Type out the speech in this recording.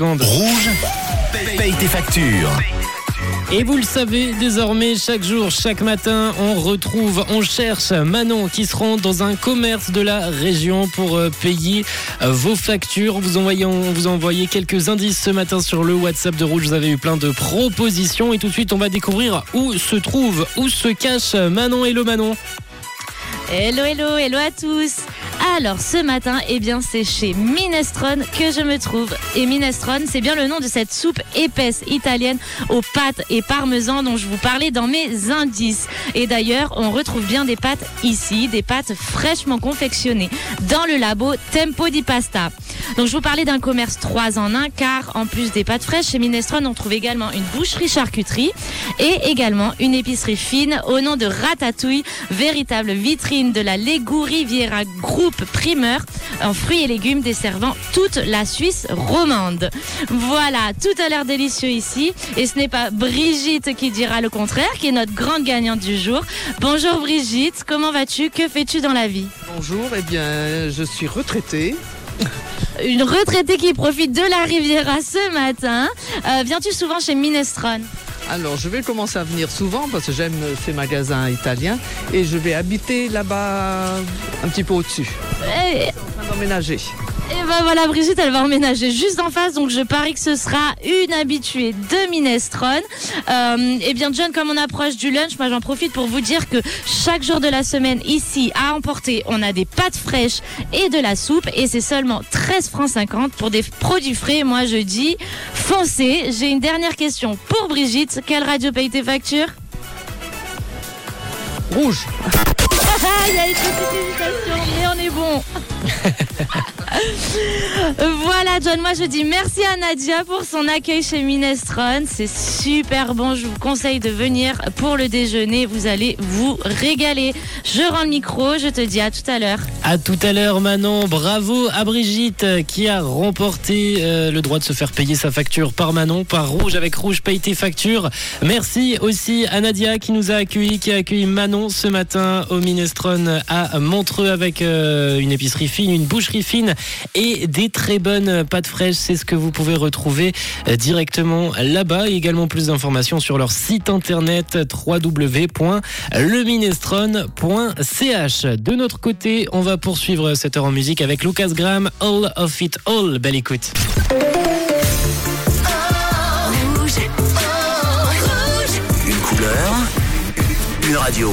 Rouge, paye tes factures. Et vous le savez, désormais, chaque jour, chaque matin, on retrouve, on cherche Manon qui se rend dans un commerce de la région pour euh, payer euh, vos factures. Vous envoyez, on vous envoyez quelques indices ce matin sur le WhatsApp de Rouge. Vous avez eu plein de propositions et tout de suite, on va découvrir où se trouve, où se cache Manon. Hello Manon. Hello, hello, hello à tous. Alors ce matin, eh bien c'est chez Minestrone que je me trouve. Et Minestrone, c'est bien le nom de cette soupe épaisse italienne aux pâtes et parmesan dont je vous parlais dans mes indices. Et d'ailleurs, on retrouve bien des pâtes ici, des pâtes fraîchement confectionnées dans le labo Tempo di Pasta. Donc je vous parlais d'un commerce 3 en 1 car en plus des pâtes fraîches chez Minestrone, on trouve également une boucherie charcuterie et également une épicerie fine au nom de Ratatouille, véritable vitrine de la Légou Riviera Group primeur en fruits et légumes desservant toute la Suisse romande. Voilà, tout a l'air délicieux ici et ce n'est pas Brigitte qui dira le contraire, qui est notre grande gagnante du jour. Bonjour Brigitte, comment vas-tu? Que fais-tu dans la vie? Bonjour, eh bien, je suis retraitée. Une retraitée qui profite de la Riviera ce matin. Euh, Viens-tu souvent chez Minestrone? Alors, je vais commencer à venir souvent parce que j'aime ces magasins italiens et je vais habiter là-bas un petit peu au-dessus. Je suis en train d'emménager. Et ben voilà, Brigitte, elle va emménager juste en face, donc je parie que ce sera une habituée de Minestrone. Euh, et bien, John, comme on approche du lunch, moi j'en profite pour vous dire que chaque jour de la semaine, ici, à emporter, on a des pâtes fraîches et de la soupe, et c'est seulement 13 francs 50 pour des produits frais. Moi, je dis foncez. J'ai une dernière question pour Brigitte. Quelle radio paye tes factures? Rouge. Ah, il y a une petite voilà, John, moi je dis merci à Nadia pour son accueil chez Minestrone. C'est super bon. Je vous conseille de venir pour le déjeuner. Vous allez vous régaler. Je rends le micro. Je te dis à tout à l'heure. À tout à l'heure Manon, bravo à Brigitte euh, qui a remporté euh, le droit de se faire payer sa facture par Manon, par Rouge avec Rouge paye tes factures. Merci aussi à Nadia qui nous a accueillis, qui a accueilli Manon ce matin au Minestrone à Montreux avec euh, une épicerie fine, une boucherie fine et des très bonnes pâtes fraîches. C'est ce que vous pouvez retrouver euh, directement là-bas et également plus d'informations sur leur site internet www.leminestrone.ch. De notre côté, on va poursuivre cette heure en musique avec Lucas Graham, All of It All. Belle écoute. Une couleur, une radio.